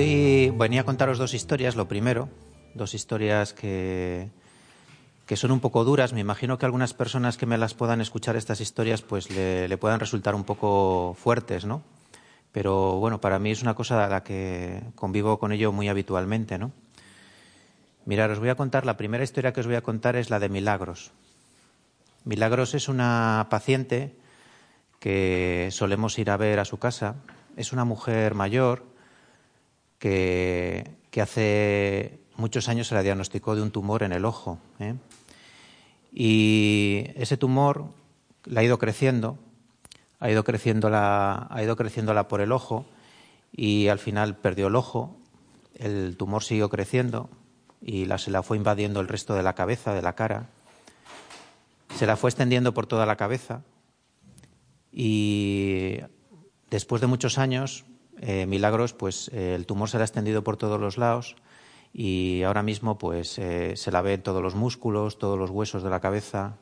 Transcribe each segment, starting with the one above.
Venía a contaros dos historias. Lo primero, dos historias que, que son un poco duras. Me imagino que algunas personas que me las puedan escuchar estas historias pues le, le puedan resultar un poco fuertes, ¿no? Pero bueno, para mí es una cosa a la que convivo con ello muy habitualmente, ¿no? Mirad, os voy a contar, la primera historia que os voy a contar es la de Milagros. Milagros es una paciente que solemos ir a ver a su casa. Es una mujer mayor que, que hace muchos años se la diagnosticó de un tumor en el ojo. ¿eh? Y ese tumor la ha ido creciendo, ha ido creciéndola, ha ido creciéndola por el ojo y al final perdió el ojo, el tumor siguió creciendo y la, se la fue invadiendo el resto de la cabeza, de la cara. Se la fue extendiendo por toda la cabeza y después de muchos años, eh, milagros, pues eh, el tumor se la ha extendido por todos los lados y ahora mismo pues eh, se la ve en todos los músculos, todos los huesos de la cabeza,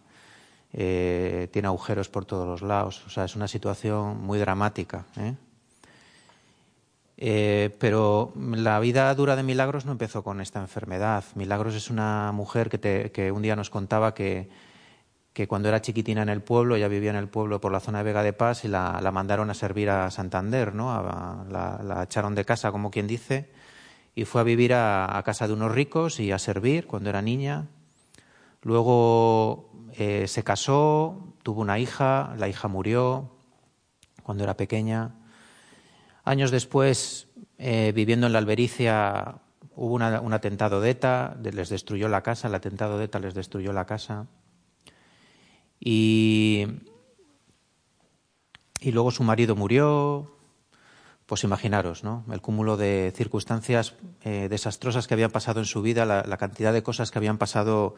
tiene agujeros por todos los lados, o sea, es una situación muy dramática. pero la vida dura de Milagros no empezó con esta enfermedad. Milagros es una mujer que, te, que un día nos contaba que, que, cuando era chiquitina en el pueblo, ella vivía en el pueblo por la zona de Vega de Paz y la, mandaron a servir a Santander, ¿no? A, la, echaron de casa, como quien dice, y fue a vivir a, casa de unos ricos y a servir cuando era niña. Luego eh, se casó, tuvo una hija, la hija murió cuando era pequeña. Años después, eh, viviendo en la Albericia, hubo un atentado de ETA, les destruyó la casa, el atentado de ETA les destruyó la casa. Y, luego su marido murió, pues imaginaros, ¿no? El cúmulo de circunstancias eh, desastrosas que habían pasado en su vida, la, la, cantidad de cosas que habían pasado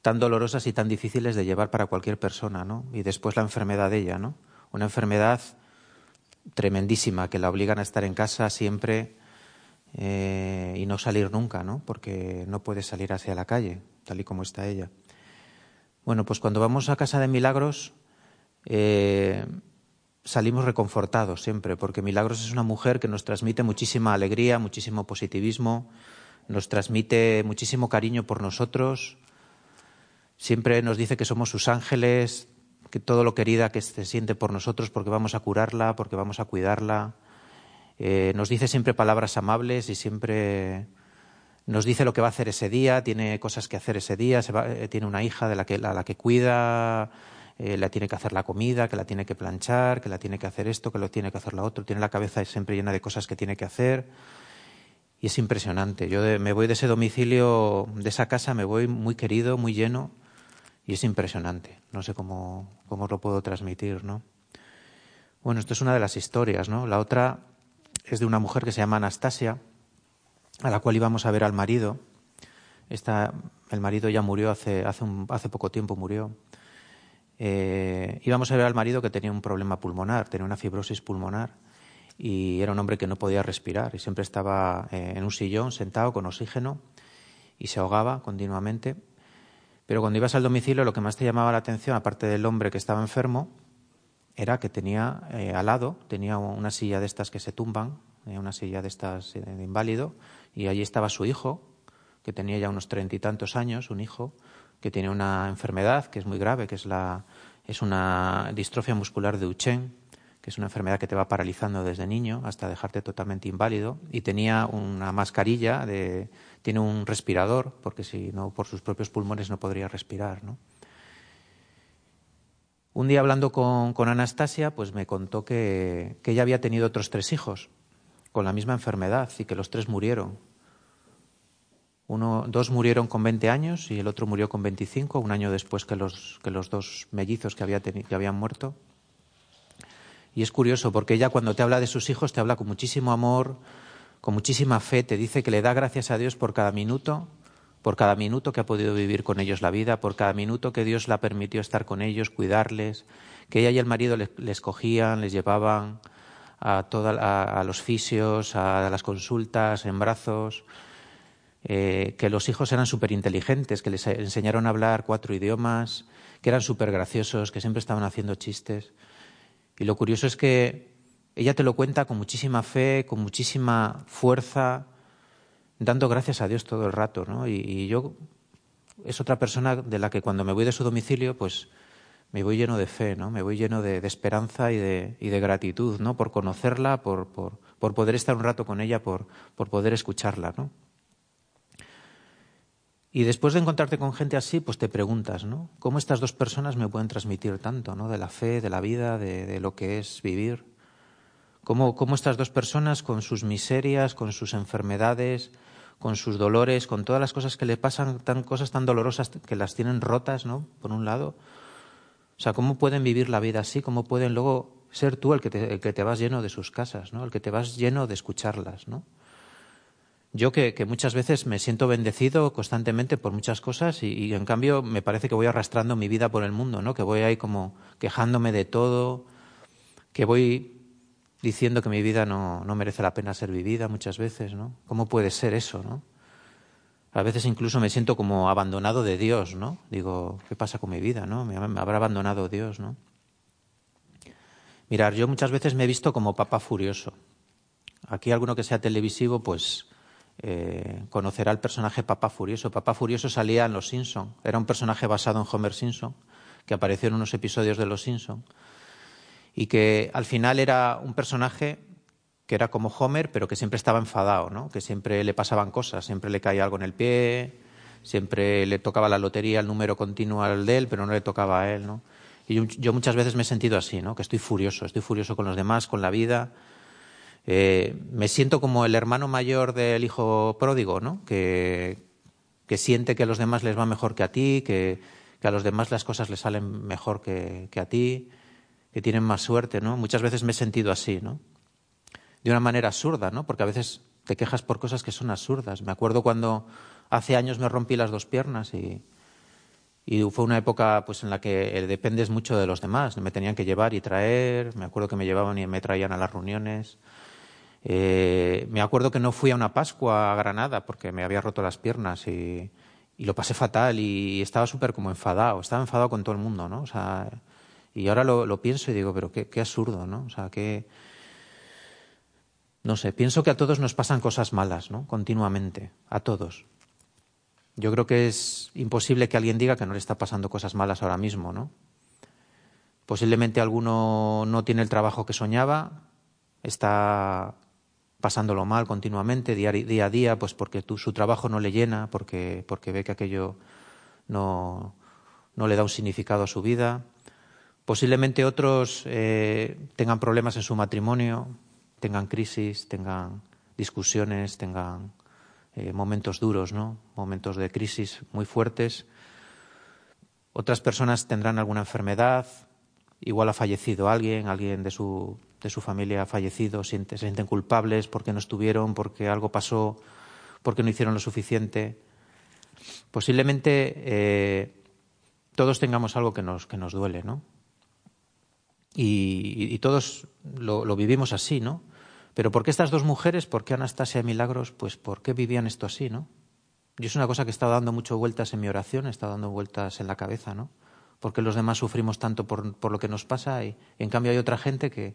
tan dolorosas y tan difíciles de llevar para cualquier persona, ¿no? Y después la enfermedad de ella, ¿no? Una enfermedad tremendísima que la obligan a estar en casa siempre eh, y no salir nunca, ¿no? Porque no puede salir hacia la calle, tal y como está ella. Bueno, pues cuando vamos a casa de Milagros eh, salimos reconfortados siempre, porque Milagros es una mujer que nos transmite muchísima alegría, muchísimo positivismo, nos transmite muchísimo cariño por nosotros, siempre nos dice que somos sus ángeles, que todo lo querida que se siente por nosotros porque vamos a curarla, porque vamos a cuidarla. Eh, nos dice siempre palabras amables y siempre nos dice lo que va a hacer ese día, tiene cosas que hacer ese día, se va, eh, tiene una hija de la que, a la que cuida, eh, la tiene que hacer la comida, que la tiene que planchar, que la tiene que hacer esto, que lo tiene que hacer la otro, tiene la cabeza siempre llena de cosas que tiene que hacer. Y es impresionante. Yo de, me voy de ese domicilio, de esa casa, me voy muy querido, muy lleno y es impresionante. No sé cómo, cómo lo puedo transmitir, ¿no? Bueno, esto es una de las historias, ¿no? La otra es de una mujer que se llama Anastasia, a la cual íbamos a ver al marido. Esta, el marido ya murió hace, hace, un, hace poco tiempo, murió. Eh, íbamos a ver al marido que tenía un problema pulmonar, tenía una fibrosis pulmonar y era un hombre que no podía respirar y siempre estaba eh, en un sillón sentado con oxígeno y se ahogaba continuamente pero cuando ibas al domicilio lo que más te llamaba la atención, aparte del hombre que estaba enfermo, era que tenía eh, al lado, tenía una silla de estas que se tumban, una silla de estas eh, de inválido, y allí estaba su hijo, que tenía ya unos treinta y tantos años, un hijo, que tiene una enfermedad que es muy grave, que es, la, es una distrofia muscular de Duchenne, que es una enfermedad que te va paralizando desde niño hasta dejarte totalmente inválido, y tenía una mascarilla de, tiene un respirador, porque si no, por sus propios pulmones no podría respirar, ¿no? Un día hablando con, con Anastasia, pues me contó que, que, ella había tenido otros tres hijos con la misma enfermedad y que los tres murieron. Uno, dos murieron con 20 años y el otro murió con 25, un año después que los, que los dos mellizos que, había que habían muerto. Y es curioso porque ella cuando te habla de sus hijos te habla con muchísimo amor, con muchísima fe, te dice que le da gracias a Dios por cada minuto, por cada minuto que ha podido vivir con ellos la vida, por cada minuto que Dios la permitió estar con ellos, cuidarles, que ella y el marido les, cogían, les llevaban a, a, los fisios, a las consultas en brazos, eh, que los hijos eran súper inteligentes, que les enseñaron a hablar cuatro idiomas, que eran súper graciosos, que siempre estaban haciendo chistes. Y lo curioso es que ella te lo cuenta con muchísima fe, con muchísima fuerza, dando gracias a Dios todo el rato. ¿no? Y, yo es otra persona de la que cuando me voy de su domicilio, pues me voy lleno de fe, ¿no? me voy lleno de, esperanza y de, y de, gratitud ¿no? por conocerla, por, poder estar un rato con ella, por, por poder escucharla. ¿no? Y después de encontrarte con gente así, pues te preguntas, ¿no? ¿Cómo estas dos personas me pueden transmitir tanto, ¿no? De la fe, de la vida, de, lo que es vivir. ¿Cómo, ¿Cómo, estas dos personas, con sus miserias, con sus enfermedades, con sus dolores, con todas las cosas que le pasan, tan, cosas tan dolorosas que las tienen rotas, ¿no? Por un lado. O sea, ¿cómo pueden vivir la vida así? ¿Cómo pueden luego ser tú el que te, el que te vas lleno de sus casas, ¿no? El que te vas lleno de escucharlas, ¿no? yo que, muchas veces me siento bendecido constantemente por muchas cosas y, en cambio me parece que voy arrastrando mi vida por el mundo, ¿no? Que voy ahí como quejándome de todo, que voy diciendo que mi vida no, no merece la pena ser vivida muchas veces, ¿no? ¿Cómo puede ser eso, no? A veces incluso me siento como abandonado de Dios, ¿no? Digo, ¿qué pasa con mi vida, no? Me, habrá abandonado Dios, ¿no? Mirar, yo muchas veces me he visto como papa furioso. Aquí alguno que sea televisivo, pues eh, conocerá el personaje Papá Furioso. Papá Furioso salía en Los Simpson. Era un personaje basado en Homer Simpson, que apareció en unos episodios de Los Simpson. Y que al final era un personaje que era como Homer, pero que siempre estaba enfadado, ¿no? Que siempre le pasaban cosas, siempre le caía algo en el pie, siempre le tocaba la lotería el número continuo al de él, pero no le tocaba a él, ¿no? Y yo, muchas veces me he sentido así, ¿no? Que estoy furioso, estoy furioso con los demás, con la vida, eh, me siento como el hermano mayor del hijo pródigo, ¿no? Que, que, siente que a los demás les va mejor que a ti, que, que a los demás las cosas les salen mejor que, que, a ti, que tienen más suerte, ¿no? Muchas veces me he sentido así, ¿no? De una manera absurda, ¿no? Porque a veces te quejas por cosas que son absurdas. Me acuerdo cuando hace años me rompí las dos piernas y, y fue una época pues en la que dependes mucho de los demás. Me tenían que llevar y traer. Me acuerdo que me llevaban y me traían a las reuniones. Eh, me acuerdo que no fui a una Pascua a Granada porque me había roto las piernas y, lo pasé fatal y estaba súper como enfadado, estaba enfadado con todo el mundo, ¿no? O sea, y ahora lo, pienso y digo, pero qué, qué, absurdo, ¿no? O sea, qué... No sé, pienso que a todos nos pasan cosas malas, ¿no? Continuamente, a todos. Yo creo que es imposible que alguien diga que no le está pasando cosas malas ahora mismo, ¿no? Posiblemente alguno no tiene el trabajo que soñaba, está pasándolo mal continuamente, día, a día, pues porque su trabajo no le llena, porque, porque ve que aquello no, no, le da un significado a su vida. Posiblemente otros eh, tengan problemas en su matrimonio, tengan crisis, tengan discusiones, tengan eh, momentos duros, ¿no? momentos de crisis muy fuertes. Otras personas tendrán alguna enfermedad, igual ha fallecido alguien, alguien de su de su familia ha fallecido, se sienten culpables porque no estuvieron, porque algo pasó, porque no hicieron lo suficiente. Posiblemente eh, todos tengamos algo que nos, que nos duele, ¿no? Y, todos lo, vivimos así, ¿no? Pero ¿por qué estas dos mujeres, por qué Anastasia y Milagros, pues por qué vivían esto así, ¿no? Yo es una cosa que he estado dando muchas vueltas en mi oración, he estado dando vueltas en la cabeza, ¿no? Porque los demás sufrimos tanto por, por lo que nos pasa y en cambio hay otra gente que,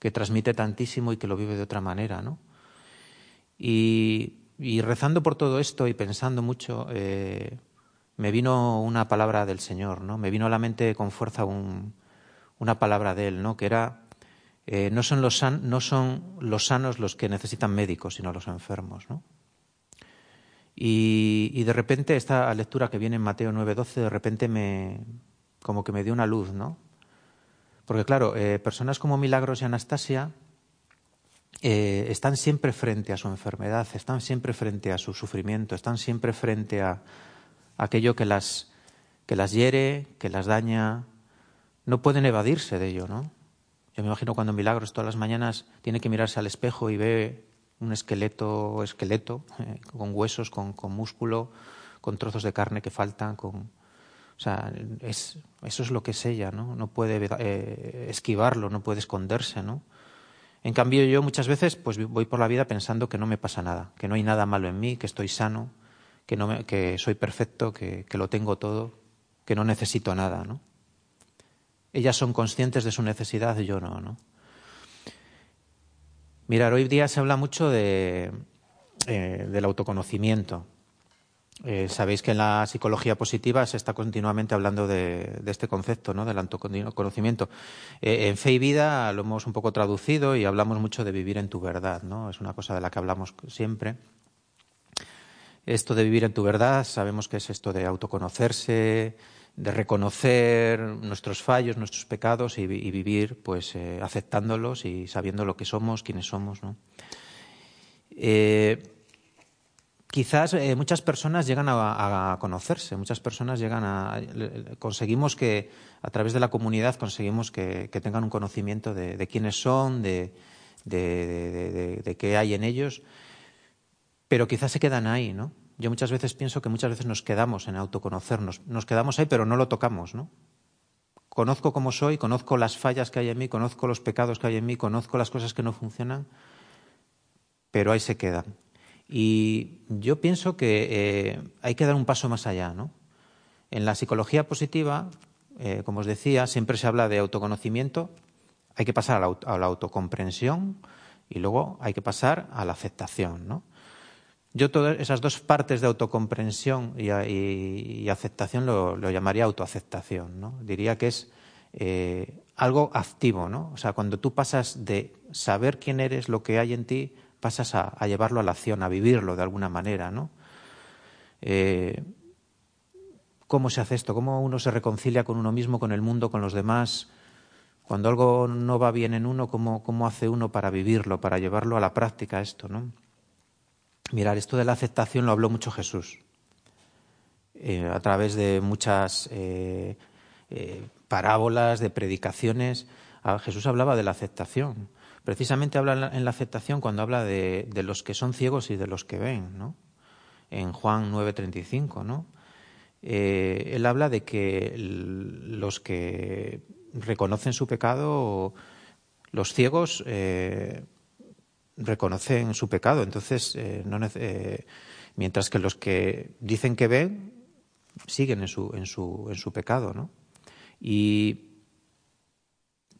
que transmite tantísimo y que lo vive de otra manera, ¿no? Y, rezando por todo esto y pensando mucho, eh, me vino una palabra del Señor, ¿no? Me vino a la mente con fuerza una palabra de Él, ¿no? Que era, eh, no, son los sanos los que necesitan médicos, sino los enfermos, ¿no? Y, y de repente esta lectura que viene en Mateo 9:12, de repente me, como que me dio una luz, ¿no? Porque claro, eh, personas como Milagros y Anastasia eh, están siempre frente a su enfermedad, están siempre frente a su sufrimiento, están siempre frente a, aquello que las, que las hiere, que las daña, no pueden evadirse de ello, ¿no? Yo me imagino cuando Milagros todas las mañanas tiene que mirarse al espejo y ve un esqueleto, esqueleto eh, con huesos, con, con, músculo, con trozos de carne que faltan, con, o sea, es, eso es lo que es ella, ¿no? No puede eh, esquivarlo, no puede esconderse, ¿no? En cambio, yo muchas veces pues voy por la vida pensando que no me pasa nada, que no hay nada malo en mí, que estoy sano, que, no me, que soy perfecto, que, que, lo tengo todo, que no necesito nada, ¿no? Ellas son conscientes de su necesidad, yo no, ¿no? Mirar, hoy día se habla mucho de, eh, del autoconocimiento. Eh, sabéis que en la psicología positiva se está continuamente hablando de, de este concepto, ¿no? del autoconocimiento. Eh, en Fe y Vida lo hemos un poco traducido y hablamos mucho de vivir en tu verdad, ¿no? Es una cosa de la que hablamos siempre. Esto de vivir en tu verdad, sabemos que es esto de autoconocerse, de reconocer nuestros fallos, nuestros pecados y, vivir, pues, eh, aceptándolos y sabiendo lo que somos, quiénes somos, ¿no? Eh, quizás eh, muchas personas llegan a, conocerse, muchas personas llegan a. Conseguimos que, a través de la comunidad, conseguimos que, que tengan un conocimiento de, de quiénes son, de, de, de, qué hay en ellos, pero quizás se quedan ahí, ¿no? Yo muchas veces pienso que muchas veces nos quedamos en autoconocernos, nos quedamos ahí, pero no lo tocamos, ¿no? Conozco cómo soy, conozco las fallas que hay en mí, conozco los pecados que hay en mí, conozco las cosas que no funcionan, pero ahí se quedan. Y yo pienso que eh, hay que dar un paso más allá. ¿no? En la psicología positiva, eh, como os decía, siempre se habla de autoconocimiento, hay que pasar a la, a la, autocomprensión y luego hay que pasar a la aceptación. ¿no? Yo todas esas dos partes de autocomprensión y, y, aceptación lo, llamaría autoaceptación. ¿no? Diría que es eh, algo activo, ¿no? O sea, cuando tú pasas de saber quién eres, lo que hay en ti, pasas a, a, llevarlo a la acción, a vivirlo de alguna manera, ¿no? Eh, ¿Cómo se hace esto? ¿Cómo uno se reconcilia con uno mismo, con el mundo, con los demás? Cuando algo no va bien en uno, ¿cómo, cómo hace uno para vivirlo, para llevarlo a la práctica esto, ¿no? Mirar, esto de la aceptación lo habló mucho Jesús, eh, a través de muchas eh, eh, parábolas, de predicaciones. Jesús hablaba de la aceptación precisamente habla en la aceptación cuando habla de, de, los que son ciegos y de los que ven, ¿no? En Juan 9:35, ¿no? Él habla de que los que reconocen su pecado, los ciegos reconocen su pecado, entonces, eh, no, eh, mientras que los que dicen que ven siguen en su, en su, en su pecado, ¿no? Y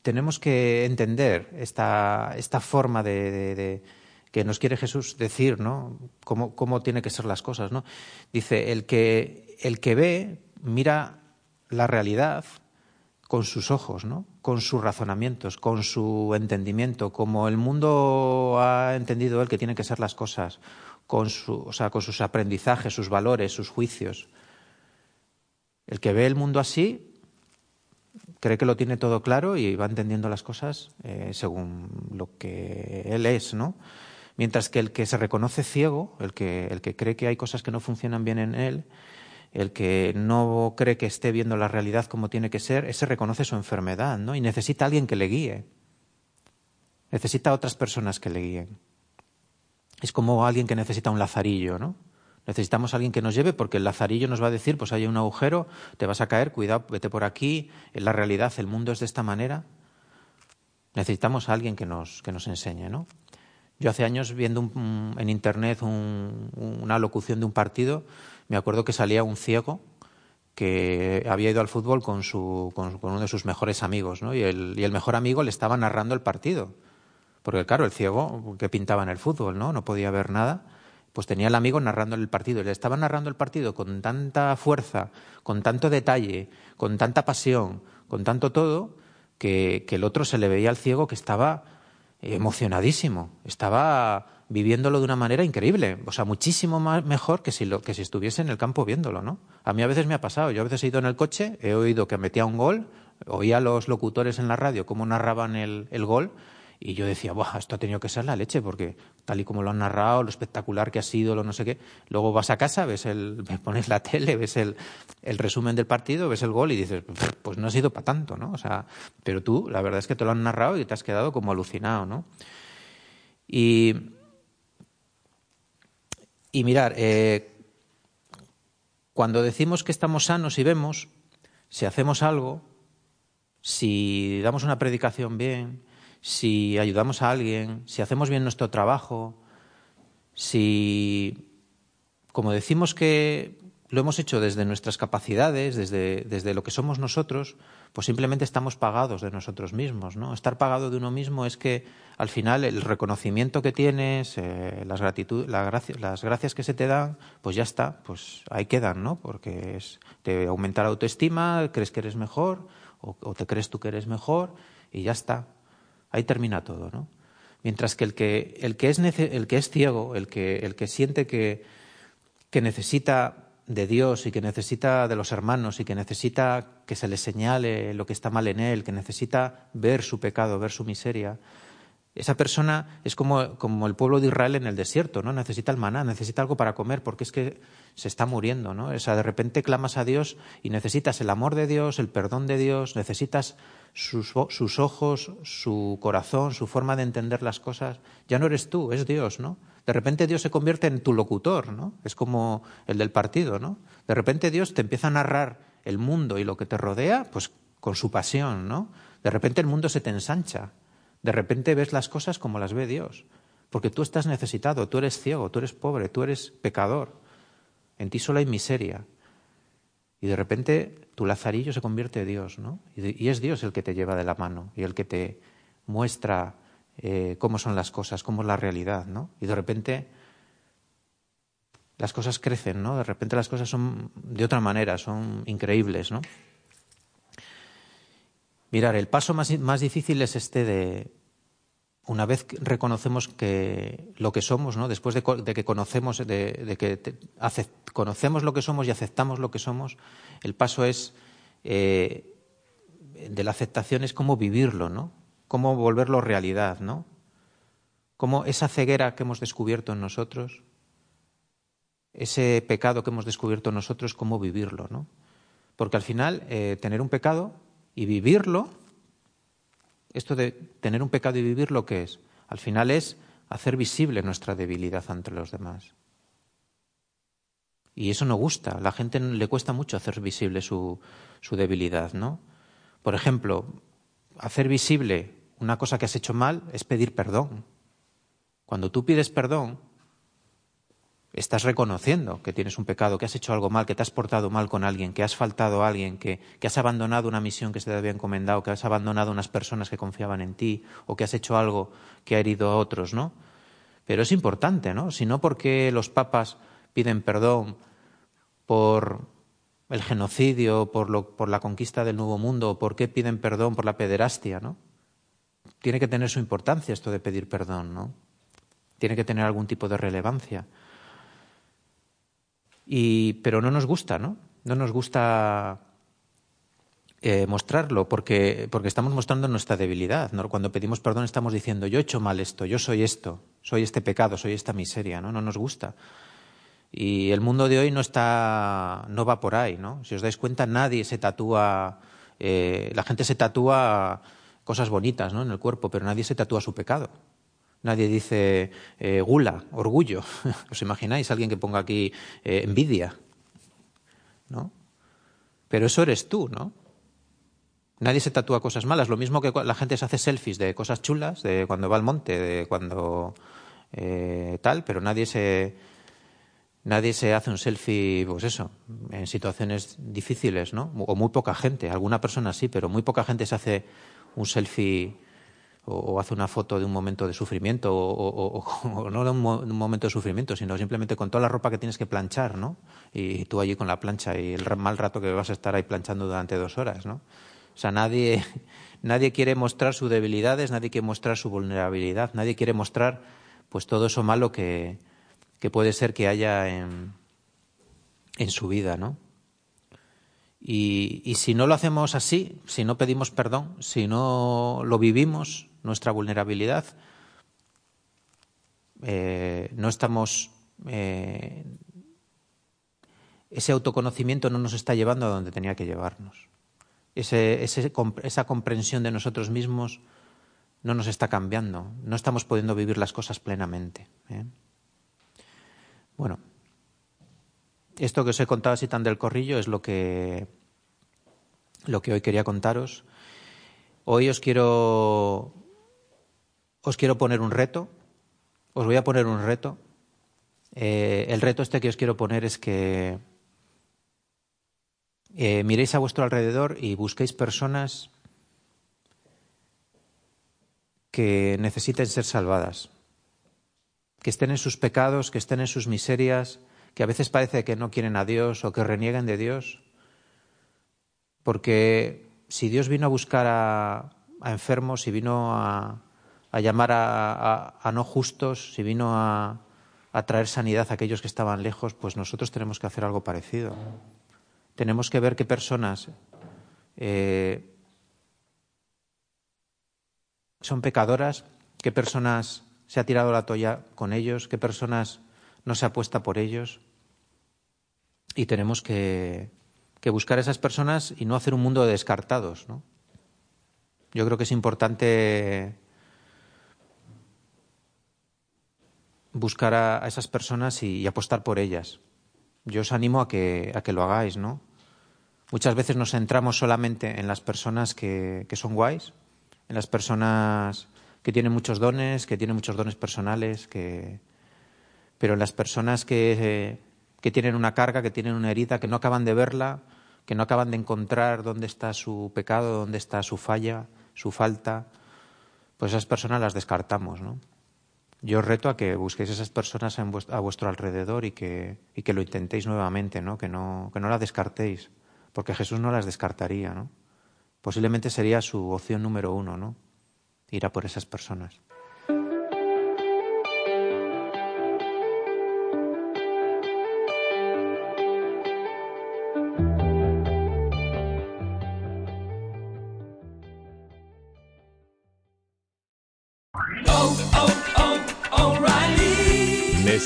tenemos que entender esta, esta forma de, de, de, que nos quiere Jesús decir, ¿no? Cómo, cómo tiene que ser las cosas, ¿no? Dice, el que, el que ve mira la realidad con sus ojos, ¿no? Con sus razonamientos, con su entendimiento, como el mundo ha entendido él que tienen que ser las cosas, con, su, o sea, con sus aprendizajes, sus valores, sus juicios. El que ve el mundo así cree que lo tiene todo claro y va entendiendo las cosas eh, según lo que él es, ¿no? Mientras que el que se reconoce ciego, el que, el que cree que hay cosas que no funcionan bien en él, el que no cree que esté viendo la realidad como tiene que ser, ese reconoce su enfermedad, ¿no? Y necesita a alguien que le guíe. Necesita a otras personas que le guíen. Es como alguien que necesita un lazarillo, ¿no? Necesitamos a alguien que nos lleve porque el lazarillo nos va a decir, pues hay un agujero, te vas a caer, cuidado, vete por aquí, en la realidad el mundo es de esta manera. Necesitamos a alguien que nos, que nos enseñe, ¿no? Yo hace años viendo en internet un, una locución de un partido, me acuerdo que salía un ciego que había ido al fútbol con, su, con, con uno de sus mejores amigos, ¿no? Y el, mejor amigo le estaba narrando el partido. Porque claro, el ciego que pintaba en el fútbol, ¿no? No podía ver nada pues tenía el amigo narrando el partido. Y le estaba narrando el partido con tanta fuerza, con tanto detalle, con tanta pasión, con tanto todo, que el otro se le veía al ciego que estaba emocionadísimo, estaba viviéndolo de una manera increíble, o sea, muchísimo más mejor que si, lo, que si estuviese en el campo viéndolo, ¿no? A mí a veces me ha pasado, yo a veces he ido en el coche, he oído que metía un gol, oía a los locutores en la radio cómo narraban el, el gol Y yo decía, Buah, esto ha tenido que ser la leche, porque tal y como lo han narrado, lo espectacular que ha sido, lo no sé qué. Luego vas a casa, ves el, pones la tele, ves el, el resumen del partido, ves el gol y dices, pues no ha sido para tanto, ¿no? O sea, pero tú, la verdad es que te lo han narrado y te has quedado como alucinado, ¿no? Y, y mirar, eh, cuando decimos que estamos sanos y vemos, si hacemos algo, si damos una predicación bien, si ayudamos a alguien, si hacemos bien nuestro trabajo, si, como decimos que lo hemos hecho desde nuestras capacidades, desde, desde, lo que somos nosotros, pues simplemente estamos pagados de nosotros mismos. ¿no? Estar pagado de uno mismo es que al final el reconocimiento que tienes, eh, las, gratitud, las gracias que se te dan, pues ya está, pues ahí quedan, ¿no? porque es, te aumenta la autoestima, crees que eres mejor o, o te crees tú que eres mejor y ya está. Ahí termina todo, ¿no? Mientras que el que, el que, es, el que es ciego, el que, el que siente que, que necesita de Dios y que necesita de los hermanos y que necesita que se le señale lo que está mal en él, que necesita ver su pecado, ver su miseria, esa persona es como, como, el pueblo de Israel en el desierto, ¿no? Necesita el maná, necesita algo para comer, porque es que se está muriendo, ¿no? O sea, de repente clamas a Dios y necesitas el amor de Dios, el perdón de Dios, necesitas sus, sus ojos, su corazón, su forma de entender las cosas. Ya no eres tú, es Dios, ¿no? De repente Dios se convierte en tu locutor, ¿no? Es como el del partido, ¿no? De repente Dios te empieza a narrar el mundo y lo que te rodea, pues con su pasión, ¿no? De repente el mundo se te ensancha de repente ves las cosas como las ve Dios, porque tú estás necesitado, tú eres ciego, tú eres pobre, tú eres pecador, en ti solo hay miseria. Y de repente tu lazarillo se convierte en Dios, ¿no? Y, es Dios el que te lleva de la mano y el que te muestra eh, cómo son las cosas, cómo es la realidad, ¿no? Y de repente las cosas crecen, ¿no? De repente las cosas son de otra manera, son increíbles, ¿no? Mirar, el paso más, más difícil es este de, una vez reconocemos que lo que somos, ¿no? después de, que conocemos, de, que conocemos lo que somos y aceptamos lo que somos, el paso es eh, de la aceptación es cómo vivirlo, ¿no? Cómo volverlo realidad, ¿no? Cómo esa ceguera que hemos descubierto en nosotros, ese pecado que hemos descubierto en nosotros, cómo vivirlo, ¿no? Porque al final eh, tener un pecado y vivirlo, esto de tener un pecado y vivirlo, ¿qué es? Al final es hacer visible nuestra debilidad ante los demás. Y eso no gusta. A la gente le cuesta mucho hacer visible su, su debilidad, ¿no? Por ejemplo, hacer visible una cosa que has hecho mal es pedir perdón. Cuando tú pides perdón, estás reconociendo que tienes un pecado, que has hecho algo mal, que te has portado mal con alguien, que has faltado a alguien, que, has abandonado una misión que se te había encomendado, que has abandonado unas personas que confiaban en ti, o que has hecho algo que ha herido a otros, ¿no? Pero es importante, ¿no? Si no, porque los papas piden perdón por el genocidio, por, lo, por la conquista del Nuevo Mundo, por qué piden perdón por la pederastia, ¿no? Tiene que tener su importancia esto de pedir perdón, ¿no? Tiene que tener algún tipo de relevancia. Y, pero no nos gusta, ¿no? No nos gusta eh, mostrarlo porque, porque estamos mostrando nuestra debilidad. ¿no? Cuando pedimos perdón estamos diciendo yo he hecho mal esto, yo soy esto, soy este pecado, soy esta miseria, ¿no? No nos gusta. Y el mundo de hoy no está, no va por ahí, ¿no? Si os dais cuenta, nadie se tatúa, eh, la gente se tatúa cosas bonitas, ¿no? En el cuerpo, pero nadie se tatúa su pecado. Nadie dice eh, gula, orgullo. ¿Os imagináis alguien que ponga aquí eh, envidia? ¿No? Pero eso eres tú, ¿no? Nadie se tatúa cosas malas. Lo mismo que la gente se hace selfies de cosas chulas, de cuando va al monte, de cuando eh, tal, pero nadie se nadie se hace un selfie, pues eso, en situaciones difíciles, ¿no? O muy poca gente. Alguna persona sí, pero muy poca gente se hace un selfie o, hace una foto de un momento de sufrimiento, o, no de un, momento de sufrimiento, sino simplemente con toda la ropa que tienes que planchar, ¿no? Y tú allí con la plancha y el mal rato que vas a estar ahí planchando durante dos horas, ¿no? O sea, nadie, nadie quiere mostrar sus debilidades, nadie quiere mostrar su vulnerabilidad, nadie quiere mostrar pues todo eso malo que, que puede ser que haya en, en su vida, ¿no? Y, si no lo hacemos así, si no pedimos perdón, si no lo vivimos, nuestra vulnerabilidad, eh, no estamos. Eh, ese autoconocimiento no nos está llevando a donde tenía que llevarnos. esa comprensión de nosotros mismos no nos está cambiando. No estamos pudiendo vivir las cosas plenamente. ¿eh? Bueno, esto que os he contado así tan del corrillo es lo que, lo que hoy quería contaros. Hoy os quiero, os quiero poner un reto. Os voy a poner un reto. Eh, el reto este que os quiero poner es que eh, miréis a vuestro alrededor y busquéis personas que necesiten ser salvadas, que estén en sus pecados, que estén en sus miserias, que a veces parece que no quieren a Dios o que renieguen de Dios. Porque si Dios vino a buscar a, enfermos, si vino a, llamar a, no justos, si vino a, traer sanidad a aquellos que estaban lejos, pues nosotros tenemos que hacer algo parecido. Tenemos que ver qué personas eh, son pecadoras, qué personas se ha tirado la toalla con ellos, qué personas no se apuesta por ellos y tenemos que, buscar a esas personas y no hacer un mundo de descartados. ¿no? Yo creo que es importante buscar a, esas personas y, apostar por ellas. Yo os animo a que, a que lo hagáis, ¿no? Muchas veces nos centramos solamente en las personas que, que son guays, en las personas que tienen muchos dones, que tienen muchos dones personales, que... pero en las personas que, que tienen una carga, que tienen una herida, que no acaban de verla, que no acaban de encontrar dónde está su pecado, dónde está su falla, su falta, pues esas personas las descartamos, ¿no? Yo os reto a que busquéis esas personas a vuestro alrededor y que, y que lo intentéis nuevamente, ¿no? Que, ¿no? que no las descartéis, porque Jesús no las descartaría, ¿no? Posiblemente sería su opción número uno, ¿no? Ir a por esas personas.